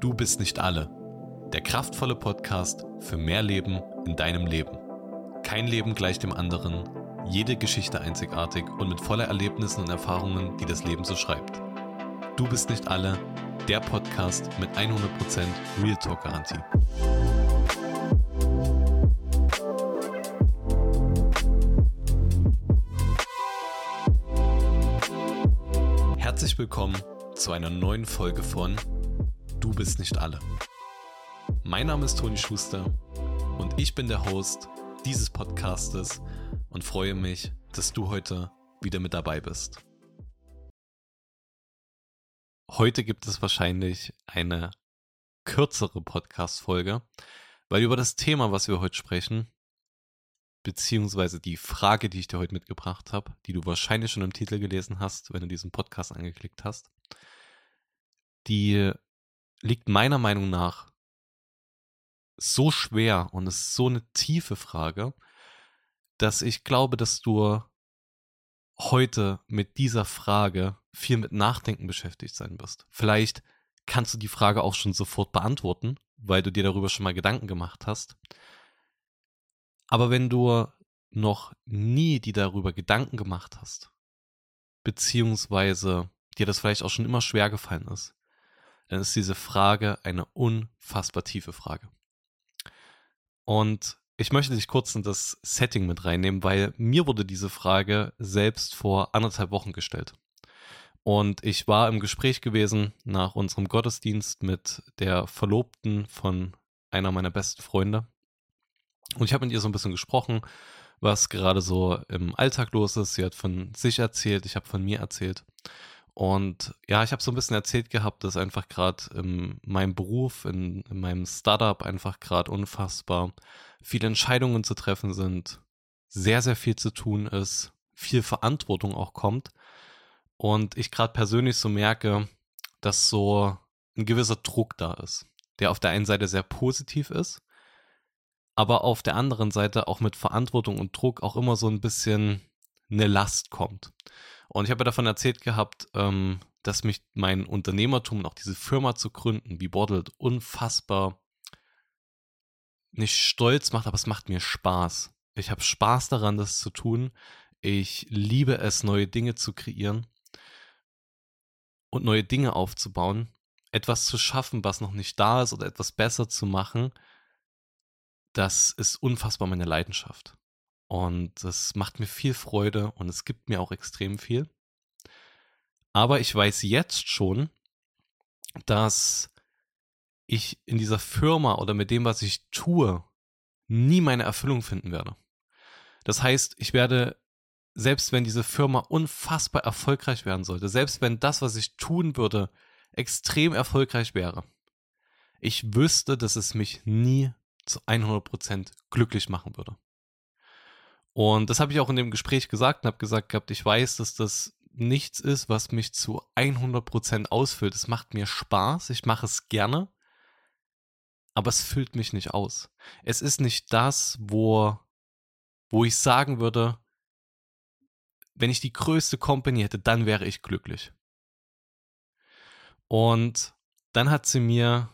Du bist nicht alle. Der kraftvolle Podcast für mehr Leben in deinem Leben. Kein Leben gleich dem anderen, jede Geschichte einzigartig und mit voller Erlebnissen und Erfahrungen, die das Leben so schreibt. Du bist nicht alle. Der Podcast mit 100% Real Talk Garantie. Herzlich willkommen zu einer neuen Folge von Du bist nicht alle. Mein Name ist Toni Schuster und ich bin der Host dieses Podcastes und freue mich, dass du heute wieder mit dabei bist. Heute gibt es wahrscheinlich eine kürzere Podcast-Folge, weil über das Thema, was wir heute sprechen, beziehungsweise die Frage, die ich dir heute mitgebracht habe, die du wahrscheinlich schon im Titel gelesen hast, wenn du diesen Podcast angeklickt hast, die liegt meiner Meinung nach so schwer und ist so eine tiefe Frage, dass ich glaube, dass du heute mit dieser Frage viel mit Nachdenken beschäftigt sein wirst. Vielleicht kannst du die Frage auch schon sofort beantworten, weil du dir darüber schon mal Gedanken gemacht hast. Aber wenn du noch nie die darüber Gedanken gemacht hast, beziehungsweise dir das vielleicht auch schon immer schwer gefallen ist, dann ist diese Frage eine unfassbar tiefe Frage. Und ich möchte dich kurz in das Setting mit reinnehmen, weil mir wurde diese Frage selbst vor anderthalb Wochen gestellt. Und ich war im Gespräch gewesen nach unserem Gottesdienst mit der Verlobten von einer meiner besten Freunde. Und ich habe mit ihr so ein bisschen gesprochen, was gerade so im Alltag los ist. Sie hat von sich erzählt, ich habe von mir erzählt. Und ja, ich habe so ein bisschen erzählt gehabt, dass einfach gerade in meinem Beruf, in, in meinem Startup einfach gerade unfassbar viele Entscheidungen zu treffen sind, sehr, sehr viel zu tun ist, viel Verantwortung auch kommt. Und ich gerade persönlich so merke, dass so ein gewisser Druck da ist, der auf der einen Seite sehr positiv ist, aber auf der anderen Seite auch mit Verantwortung und Druck auch immer so ein bisschen eine Last kommt. Und ich habe ja davon erzählt gehabt, ähm, dass mich mein Unternehmertum und auch diese Firma zu gründen, wie Bottled, unfassbar nicht stolz macht, aber es macht mir Spaß. Ich habe Spaß daran, das zu tun. Ich liebe es, neue Dinge zu kreieren und neue Dinge aufzubauen. Etwas zu schaffen, was noch nicht da ist oder etwas besser zu machen, das ist unfassbar meine Leidenschaft. Und das macht mir viel Freude und es gibt mir auch extrem viel. Aber ich weiß jetzt schon, dass ich in dieser Firma oder mit dem, was ich tue, nie meine Erfüllung finden werde. Das heißt, ich werde, selbst wenn diese Firma unfassbar erfolgreich werden sollte, selbst wenn das, was ich tun würde, extrem erfolgreich wäre, ich wüsste, dass es mich nie zu 100% glücklich machen würde. Und das habe ich auch in dem Gespräch gesagt und habe gesagt gehabt, ich weiß, dass das nichts ist, was mich zu 100% ausfüllt. Es macht mir Spaß, ich mache es gerne, aber es füllt mich nicht aus. Es ist nicht das, wo, wo ich sagen würde, wenn ich die größte Company hätte, dann wäre ich glücklich. Und dann hat sie mir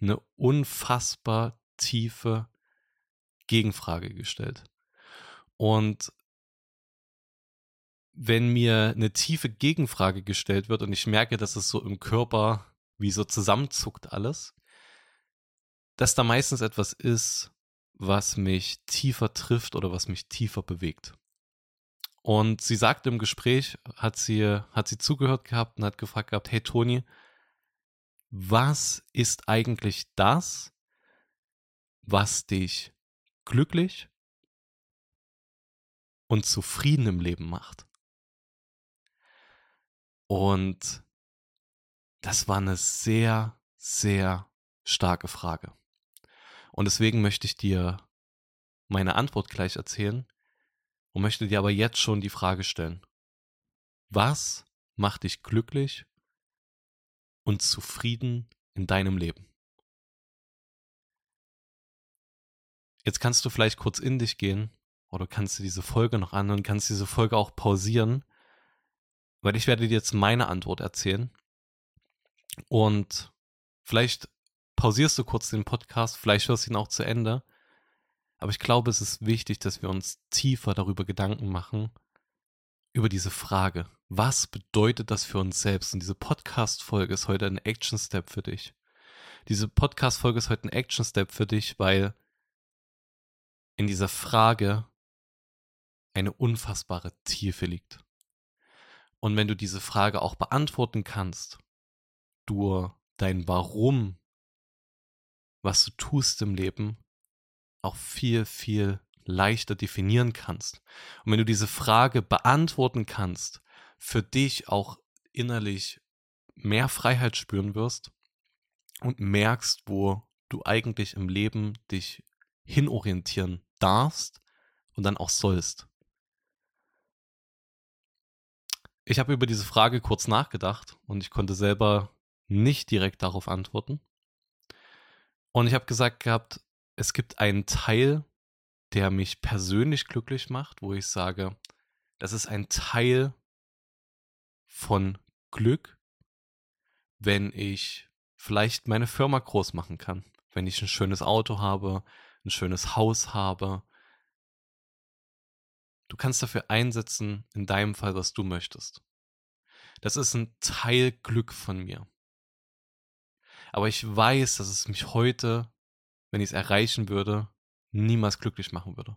eine unfassbar tiefe Gegenfrage gestellt. Und wenn mir eine tiefe Gegenfrage gestellt wird und ich merke, dass es so im Körper wie so zusammenzuckt alles, dass da meistens etwas ist, was mich tiefer trifft oder was mich tiefer bewegt. Und sie sagte im Gespräch, hat sie, hat sie zugehört gehabt und hat gefragt gehabt, hey Toni, was ist eigentlich das, was dich glücklich und zufrieden im Leben macht. Und das war eine sehr, sehr starke Frage. Und deswegen möchte ich dir meine Antwort gleich erzählen und möchte dir aber jetzt schon die Frage stellen. Was macht dich glücklich und zufrieden in deinem Leben? Jetzt kannst du vielleicht kurz in dich gehen oder kannst du diese Folge noch anhören, kannst diese Folge auch pausieren, weil ich werde dir jetzt meine Antwort erzählen. Und vielleicht pausierst du kurz den Podcast, vielleicht hörst du ihn auch zu Ende. Aber ich glaube, es ist wichtig, dass wir uns tiefer darüber Gedanken machen, über diese Frage. Was bedeutet das für uns selbst? Und diese Podcast-Folge ist heute ein Action-Step für dich. Diese Podcast-Folge ist heute ein Action-Step für dich, weil in dieser Frage eine unfassbare Tiefe liegt. Und wenn du diese Frage auch beantworten kannst, du dein Warum, was du tust im Leben, auch viel, viel leichter definieren kannst. Und wenn du diese Frage beantworten kannst, für dich auch innerlich mehr Freiheit spüren wirst und merkst, wo du eigentlich im Leben dich hinorientieren darfst und dann auch sollst. Ich habe über diese Frage kurz nachgedacht und ich konnte selber nicht direkt darauf antworten. Und ich habe gesagt gehabt, es gibt einen Teil, der mich persönlich glücklich macht, wo ich sage, das ist ein Teil von Glück, wenn ich vielleicht meine Firma groß machen kann, wenn ich ein schönes Auto habe, ein schönes Haus habe. Du kannst dafür einsetzen, in deinem Fall, was du möchtest. Das ist ein Teil Glück von mir. Aber ich weiß, dass es mich heute, wenn ich es erreichen würde, niemals glücklich machen würde.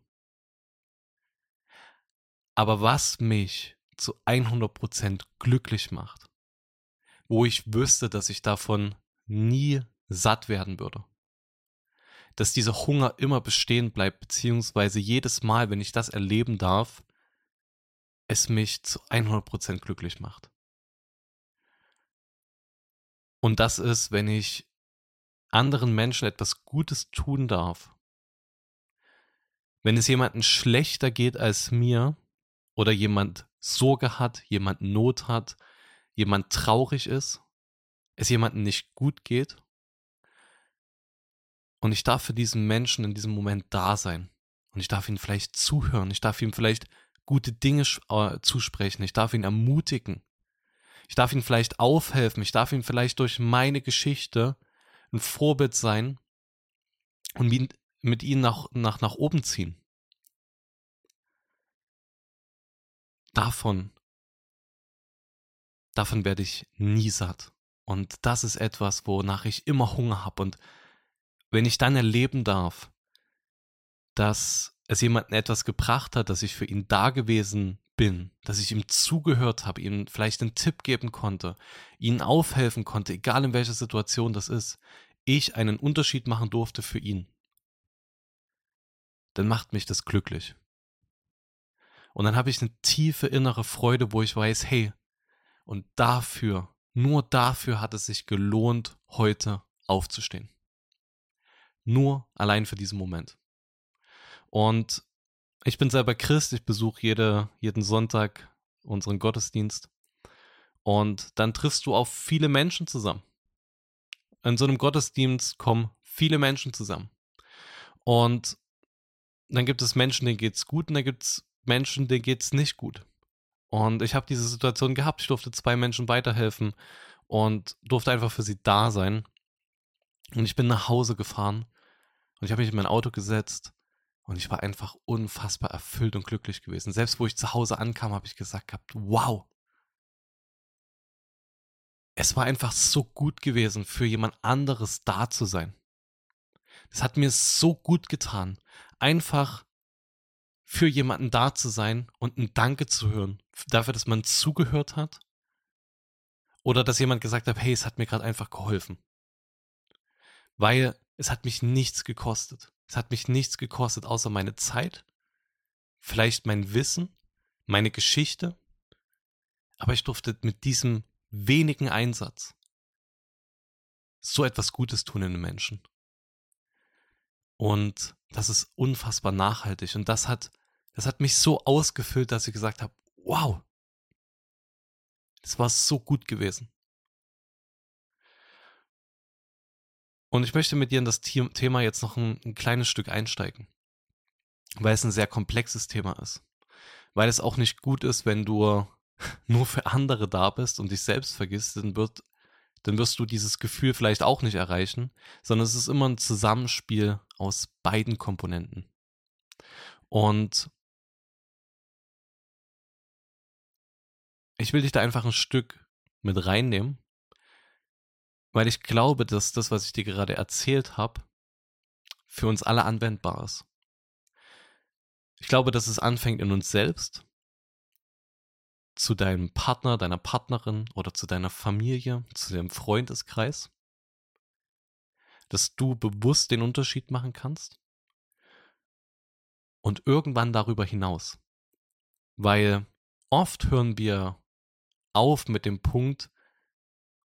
Aber was mich zu 100% glücklich macht, wo ich wüsste, dass ich davon nie satt werden würde, dass dieser Hunger immer bestehen bleibt, beziehungsweise jedes Mal, wenn ich das erleben darf, es mich zu 100% glücklich macht. Und das ist, wenn ich anderen Menschen etwas Gutes tun darf, wenn es jemandem schlechter geht als mir oder jemand Sorge hat, jemand Not hat, jemand traurig ist, es jemandem nicht gut geht und ich darf für diesen Menschen in diesem Moment da sein und ich darf ihm vielleicht zuhören, ich darf ihm vielleicht gute Dinge äh, zusprechen, ich darf ihn ermutigen, ich darf ihm vielleicht aufhelfen, ich darf ihm vielleicht durch meine Geschichte ein Vorbild sein und mit ihnen nach, nach, nach oben ziehen. Davon, davon werde ich nie satt. Und das ist etwas, wonach ich immer Hunger habe. Und wenn ich dann erleben darf, dass es jemandem etwas gebracht hat, dass ich für ihn da gewesen bin, dass ich ihm zugehört habe, ihm vielleicht einen Tipp geben konnte, ihnen aufhelfen konnte, egal in welcher Situation das ist, ich einen Unterschied machen durfte für ihn, dann macht mich das glücklich. Und dann habe ich eine tiefe innere Freude, wo ich weiß, hey, und dafür, nur dafür hat es sich gelohnt, heute aufzustehen. Nur allein für diesen Moment. Und ich bin selber Christ, ich besuche jede, jeden Sonntag unseren Gottesdienst. Und dann triffst du auf viele Menschen zusammen in so einem Gottesdienst kommen viele Menschen zusammen. Und dann gibt es Menschen, denen geht es gut und dann gibt es Menschen, denen geht es nicht gut. Und ich habe diese Situation gehabt. Ich durfte zwei Menschen weiterhelfen und durfte einfach für sie da sein. Und ich bin nach Hause gefahren und ich habe mich in mein Auto gesetzt und ich war einfach unfassbar erfüllt und glücklich gewesen. Selbst wo ich zu Hause ankam, habe ich gesagt gehabt, wow, es war einfach so gut gewesen, für jemand anderes da zu sein. Das hat mir so gut getan, einfach für jemanden da zu sein und ein Danke zu hören, dafür, dass man zugehört hat. Oder dass jemand gesagt hat, hey, es hat mir gerade einfach geholfen. Weil es hat mich nichts gekostet. Es hat mich nichts gekostet, außer meine Zeit, vielleicht mein Wissen, meine Geschichte. Aber ich durfte mit diesem wenigen Einsatz so etwas Gutes tun in den Menschen. Und das ist unfassbar nachhaltig. Und das hat, das hat mich so ausgefüllt, dass ich gesagt habe, wow, das war so gut gewesen. Und ich möchte mit dir in das Thema jetzt noch ein, ein kleines Stück einsteigen, weil es ein sehr komplexes Thema ist. Weil es auch nicht gut ist, wenn du nur für andere da bist und dich selbst vergisst, dann wird dann wirst du dieses Gefühl vielleicht auch nicht erreichen, sondern es ist immer ein Zusammenspiel aus beiden Komponenten. Und ich will dich da einfach ein Stück mit reinnehmen, weil ich glaube, dass das, was ich dir gerade erzählt habe, für uns alle anwendbar ist. Ich glaube, dass es anfängt in uns selbst, zu deinem Partner, deiner Partnerin oder zu deiner Familie, zu deinem Freundeskreis, dass du bewusst den Unterschied machen kannst und irgendwann darüber hinaus. Weil oft hören wir auf mit dem Punkt,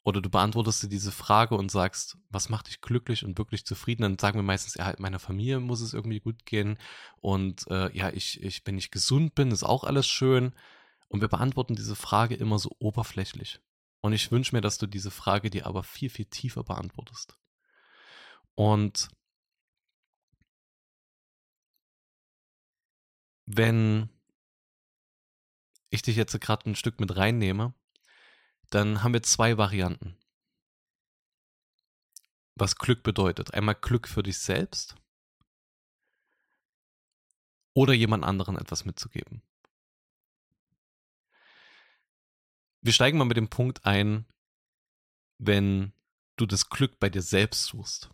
oder du beantwortest dir diese Frage und sagst, was macht dich glücklich und wirklich zufrieden? Dann sagen wir meistens, ja, meiner Familie muss es irgendwie gut gehen und äh, ja, ich, ich, wenn ich gesund bin, ist auch alles schön. Und wir beantworten diese Frage immer so oberflächlich. Und ich wünsche mir, dass du diese Frage dir aber viel, viel tiefer beantwortest. Und wenn ich dich jetzt gerade ein Stück mit reinnehme, dann haben wir zwei Varianten. Was Glück bedeutet. Einmal Glück für dich selbst oder jemand anderen etwas mitzugeben. Wir steigen mal mit dem Punkt ein, wenn du das Glück bei dir selbst suchst.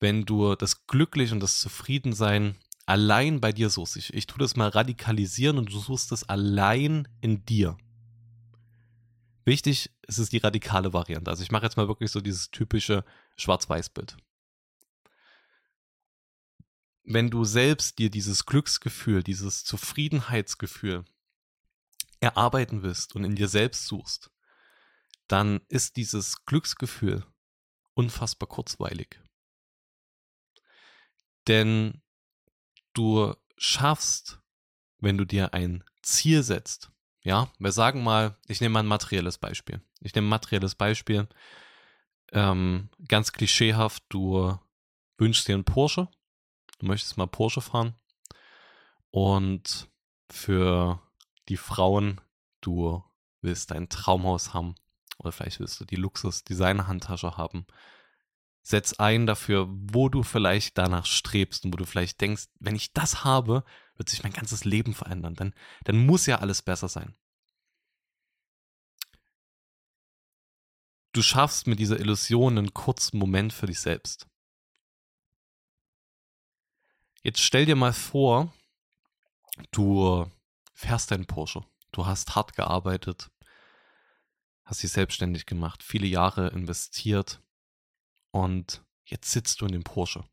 Wenn du das Glücklich und das Zufriedensein allein bei dir suchst. Ich, ich tue das mal radikalisieren und du suchst es allein in dir. Wichtig ist es die radikale Variante. Also ich mache jetzt mal wirklich so dieses typische Schwarz-Weiß-Bild. Wenn du selbst dir dieses Glücksgefühl, dieses Zufriedenheitsgefühl erarbeiten willst und in dir selbst suchst, dann ist dieses Glücksgefühl unfassbar kurzweilig. Denn du schaffst, wenn du dir ein Ziel setzt, ja, wir sagen mal, ich nehme mal ein materielles Beispiel. Ich nehme ein materielles Beispiel. Ähm, ganz klischeehaft, du wünschst dir einen Porsche. Du möchtest mal Porsche fahren. Und für die Frauen, du willst dein Traumhaus haben. Oder vielleicht willst du die Luxus-Designer-Handtasche haben. Setz ein dafür, wo du vielleicht danach strebst und wo du vielleicht denkst, wenn ich das habe, wird sich mein ganzes Leben verändern. Dann, dann muss ja alles besser sein. Du schaffst mit dieser Illusion einen kurzen Moment für dich selbst. Jetzt stell dir mal vor, du fährst deinen Porsche. Du hast hart gearbeitet, hast dich selbstständig gemacht, viele Jahre investiert und jetzt sitzt du in dem Porsche.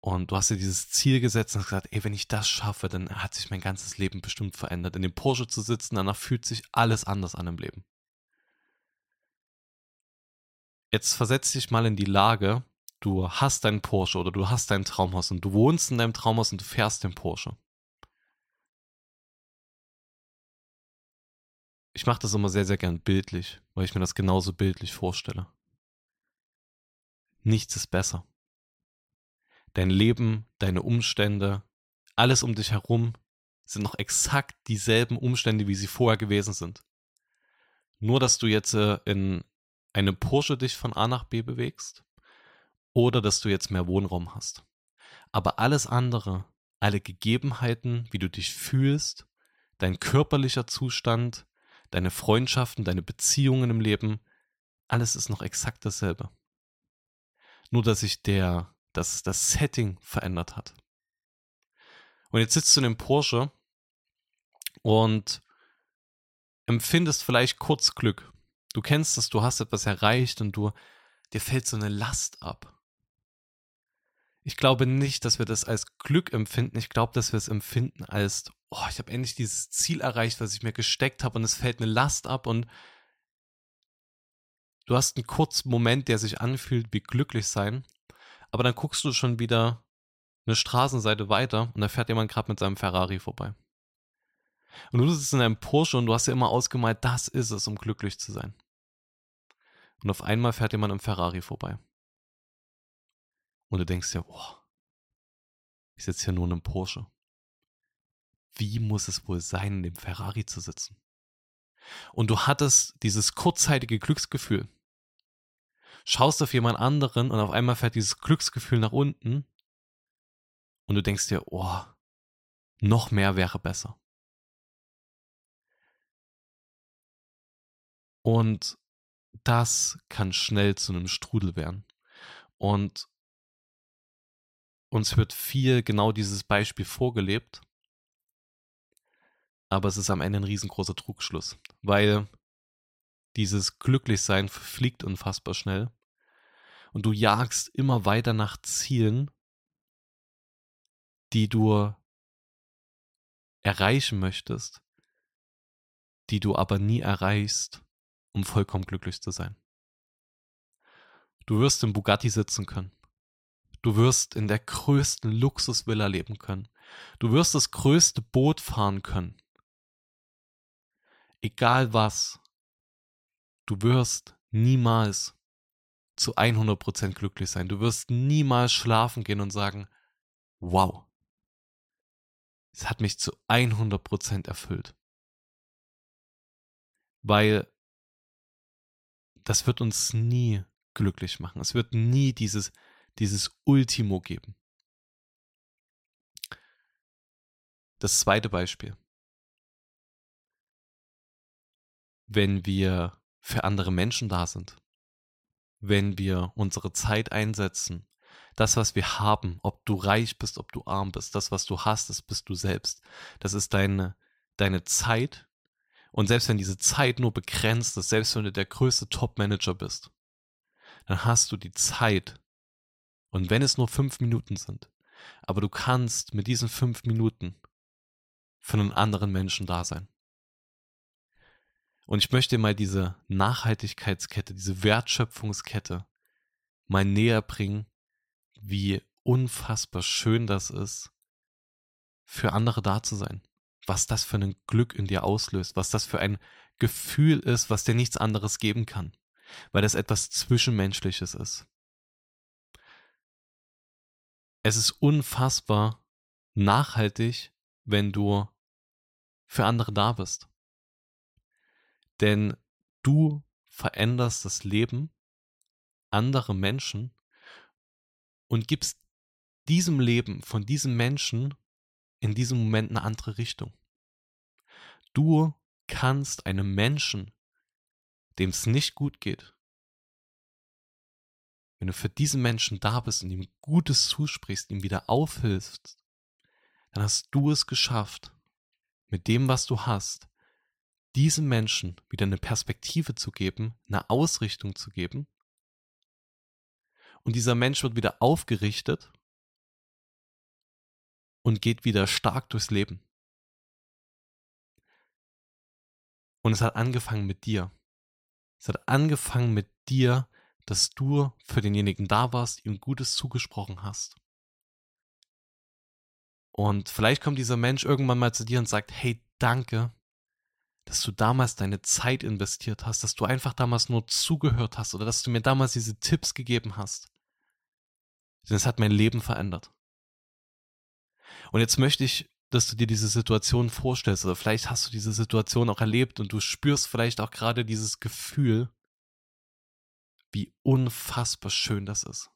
Und du hast dir dieses Ziel gesetzt und hast gesagt, ey, wenn ich das schaffe, dann hat sich mein ganzes Leben bestimmt verändert. In dem Porsche zu sitzen, danach fühlt sich alles anders an im Leben. Jetzt versetz dich mal in die Lage, du hast deinen Porsche oder du hast dein Traumhaus und du wohnst in deinem Traumhaus und du fährst den Porsche. Ich mache das immer sehr, sehr gern bildlich, weil ich mir das genauso bildlich vorstelle. Nichts ist besser dein Leben, deine Umstände, alles um dich herum sind noch exakt dieselben Umstände, wie sie vorher gewesen sind. Nur, dass du jetzt äh, in einem Porsche dich von A nach B bewegst oder dass du jetzt mehr Wohnraum hast. Aber alles andere, alle Gegebenheiten, wie du dich fühlst, dein körperlicher Zustand, deine Freundschaften, deine Beziehungen im Leben, alles ist noch exakt dasselbe. Nur dass sich der dass das Setting verändert hat. Und jetzt sitzt du in dem Porsche und empfindest vielleicht kurz Glück. Du kennst es, du hast etwas erreicht und du dir fällt so eine Last ab. Ich glaube nicht, dass wir das als Glück empfinden. Ich glaube, dass wir es empfinden als, oh, ich habe endlich dieses Ziel erreicht, was ich mir gesteckt habe und es fällt eine Last ab und du hast einen kurzen Moment, der sich anfühlt wie glücklich sein aber dann guckst du schon wieder eine Straßenseite weiter und da fährt jemand gerade mit seinem Ferrari vorbei. Und du sitzt in einem Porsche und du hast ja immer ausgemalt, das ist es, um glücklich zu sein. Und auf einmal fährt jemand im Ferrari vorbei. Und du denkst dir, boah, ich sitze hier nur in einem Porsche. Wie muss es wohl sein, in dem Ferrari zu sitzen? Und du hattest dieses kurzzeitige Glücksgefühl. Schaust auf jemand anderen und auf einmal fährt dieses Glücksgefühl nach unten und du denkst dir, oh, noch mehr wäre besser. Und das kann schnell zu einem Strudel werden. Und uns wird viel genau dieses Beispiel vorgelebt. Aber es ist am Ende ein riesengroßer Trugschluss, weil dieses Glücklichsein verfliegt unfassbar schnell und du jagst immer weiter nach Zielen, die du erreichen möchtest, die du aber nie erreichst, um vollkommen glücklich zu sein. Du wirst im Bugatti sitzen können. Du wirst in der größten Luxusvilla leben können. Du wirst das größte Boot fahren können. Egal was, du wirst niemals zu 100% glücklich sein. Du wirst niemals schlafen gehen und sagen, wow, es hat mich zu 100% erfüllt. Weil das wird uns nie glücklich machen. Es wird nie dieses, dieses Ultimo geben. Das zweite Beispiel. Wenn wir für andere Menschen da sind, wenn wir unsere Zeit einsetzen, das, was wir haben, ob du reich bist, ob du arm bist, das, was du hast, das bist du selbst. Das ist deine, deine Zeit. Und selbst wenn diese Zeit nur begrenzt ist, selbst wenn du der größte Top-Manager bist, dann hast du die Zeit. Und wenn es nur fünf Minuten sind, aber du kannst mit diesen fünf Minuten für einen anderen Menschen da sein. Und ich möchte mal diese Nachhaltigkeitskette, diese Wertschöpfungskette mal näher bringen, wie unfassbar schön das ist, für andere da zu sein. Was das für ein Glück in dir auslöst, was das für ein Gefühl ist, was dir nichts anderes geben kann, weil das etwas Zwischenmenschliches ist. Es ist unfassbar nachhaltig, wenn du für andere da bist. Denn du veränderst das Leben anderer Menschen und gibst diesem Leben von diesem Menschen in diesem Moment eine andere Richtung. Du kannst einem Menschen, dem es nicht gut geht, wenn du für diesen Menschen da bist und ihm Gutes zusprichst, ihm wieder aufhilfst, dann hast du es geschafft, mit dem, was du hast, diesem Menschen wieder eine Perspektive zu geben, eine Ausrichtung zu geben. Und dieser Mensch wird wieder aufgerichtet und geht wieder stark durchs Leben. Und es hat angefangen mit dir. Es hat angefangen mit dir, dass du für denjenigen da warst, ihm Gutes zugesprochen hast. Und vielleicht kommt dieser Mensch irgendwann mal zu dir und sagt, hey, danke, dass du damals deine Zeit investiert hast, dass du einfach damals nur zugehört hast oder dass du mir damals diese Tipps gegeben hast. Denn es hat mein Leben verändert. Und jetzt möchte ich, dass du dir diese Situation vorstellst oder vielleicht hast du diese Situation auch erlebt und du spürst vielleicht auch gerade dieses Gefühl, wie unfassbar schön das ist.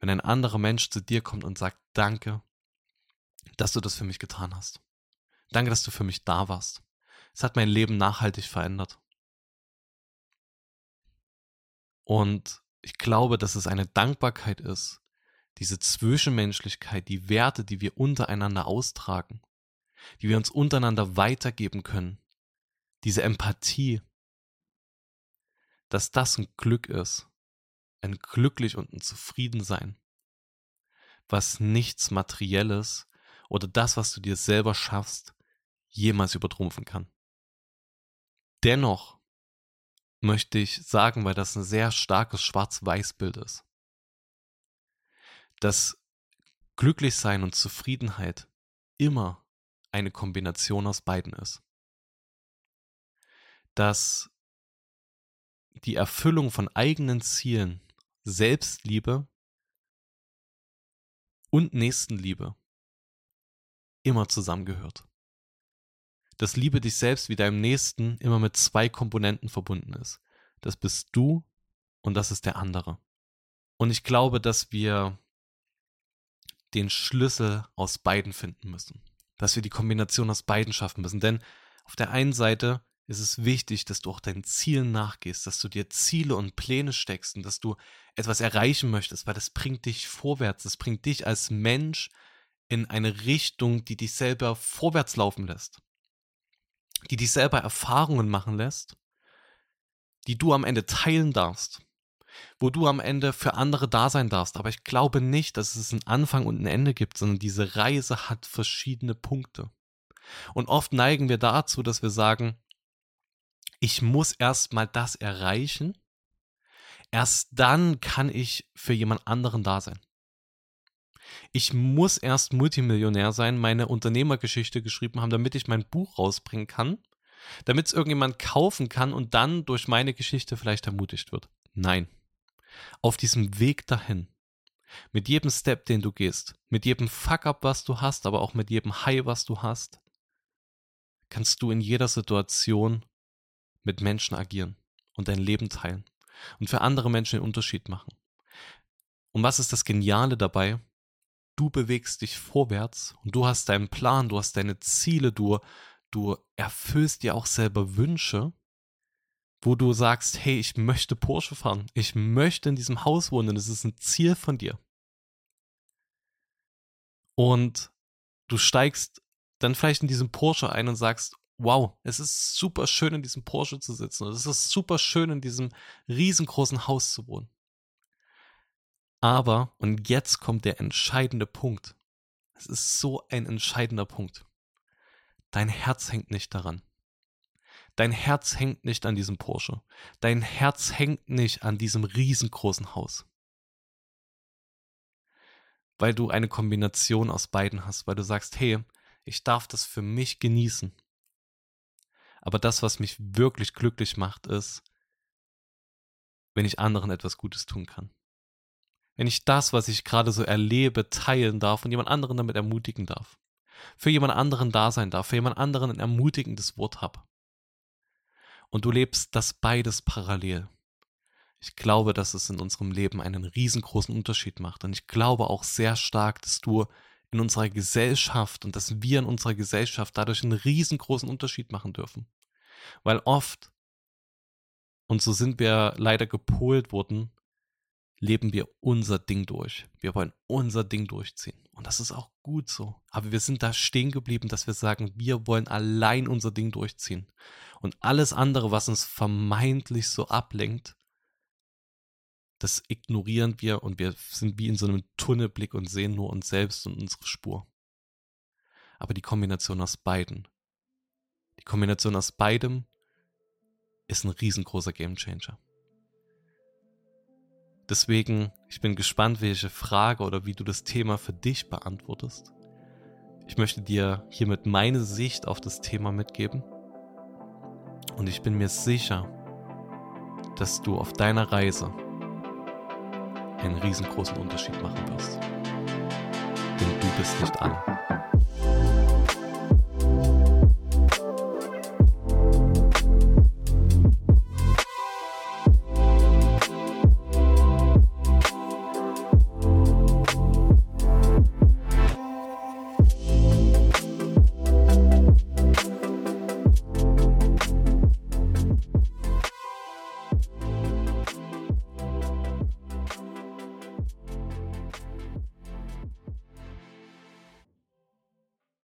Wenn ein anderer Mensch zu dir kommt und sagt, danke, dass du das für mich getan hast. Danke, dass du für mich da warst. Es hat mein Leben nachhaltig verändert. Und ich glaube, dass es eine Dankbarkeit ist, diese Zwischenmenschlichkeit, die Werte, die wir untereinander austragen, die wir uns untereinander weitergeben können, diese Empathie, dass das ein Glück ist, ein glücklich und ein Zufriedensein, was nichts Materielles oder das, was du dir selber schaffst, jemals übertrumpfen kann. Dennoch möchte ich sagen, weil das ein sehr starkes Schwarz-Weiß-Bild ist, dass Glücklichsein und Zufriedenheit immer eine Kombination aus beiden ist. Dass die Erfüllung von eigenen Zielen, Selbstliebe und Nächstenliebe immer zusammengehört dass Liebe dich selbst wie deinem Nächsten immer mit zwei Komponenten verbunden ist. Das bist du und das ist der andere. Und ich glaube, dass wir den Schlüssel aus beiden finden müssen. Dass wir die Kombination aus beiden schaffen müssen. Denn auf der einen Seite ist es wichtig, dass du auch deinen Zielen nachgehst, dass du dir Ziele und Pläne steckst und dass du etwas erreichen möchtest, weil das bringt dich vorwärts, das bringt dich als Mensch in eine Richtung, die dich selber vorwärts laufen lässt, die dich selber Erfahrungen machen lässt, die du am Ende teilen darfst, wo du am Ende für andere da sein darfst. Aber ich glaube nicht, dass es einen Anfang und ein Ende gibt, sondern diese Reise hat verschiedene Punkte. Und oft neigen wir dazu, dass wir sagen, ich muss erst mal das erreichen, erst dann kann ich für jemand anderen da sein. Ich muss erst Multimillionär sein, meine Unternehmergeschichte geschrieben haben, damit ich mein Buch rausbringen kann, damit es irgendjemand kaufen kann und dann durch meine Geschichte vielleicht ermutigt wird. Nein. Auf diesem Weg dahin, mit jedem Step, den du gehst, mit jedem Fuck-up, was du hast, aber auch mit jedem High, was du hast, kannst du in jeder Situation mit Menschen agieren und dein Leben teilen und für andere Menschen den Unterschied machen. Und was ist das Geniale dabei? Du bewegst dich vorwärts und du hast deinen Plan, du hast deine Ziele, du, du erfüllst dir auch selber Wünsche, wo du sagst, hey, ich möchte Porsche fahren, ich möchte in diesem Haus wohnen, das ist ein Ziel von dir. Und du steigst dann vielleicht in diesen Porsche ein und sagst, wow, es ist super schön in diesem Porsche zu sitzen es ist super schön in diesem riesengroßen Haus zu wohnen. Aber, und jetzt kommt der entscheidende Punkt. Es ist so ein entscheidender Punkt. Dein Herz hängt nicht daran. Dein Herz hängt nicht an diesem Porsche. Dein Herz hängt nicht an diesem riesengroßen Haus. Weil du eine Kombination aus beiden hast, weil du sagst, hey, ich darf das für mich genießen. Aber das, was mich wirklich glücklich macht, ist, wenn ich anderen etwas Gutes tun kann. Wenn ich das, was ich gerade so erlebe, teilen darf und jemand anderen damit ermutigen darf. Für jemand anderen da sein darf, für jemand anderen ein ermutigendes Wort habe. Und du lebst das beides parallel. Ich glaube, dass es in unserem Leben einen riesengroßen Unterschied macht. Und ich glaube auch sehr stark, dass du in unserer Gesellschaft und dass wir in unserer Gesellschaft dadurch einen riesengroßen Unterschied machen dürfen. Weil oft, und so sind wir leider gepolt worden, leben wir unser Ding durch. Wir wollen unser Ding durchziehen. Und das ist auch gut so. Aber wir sind da stehen geblieben, dass wir sagen, wir wollen allein unser Ding durchziehen. Und alles andere, was uns vermeintlich so ablenkt, das ignorieren wir und wir sind wie in so einem Tunnelblick und sehen nur uns selbst und unsere Spur. Aber die Kombination aus beiden, die Kombination aus beidem ist ein riesengroßer Gamechanger. Deswegen, ich bin gespannt, welche Frage oder wie du das Thema für dich beantwortest. Ich möchte dir hiermit meine Sicht auf das Thema mitgeben. Und ich bin mir sicher, dass du auf deiner Reise einen riesengroßen Unterschied machen wirst. Denn du bist nicht alle.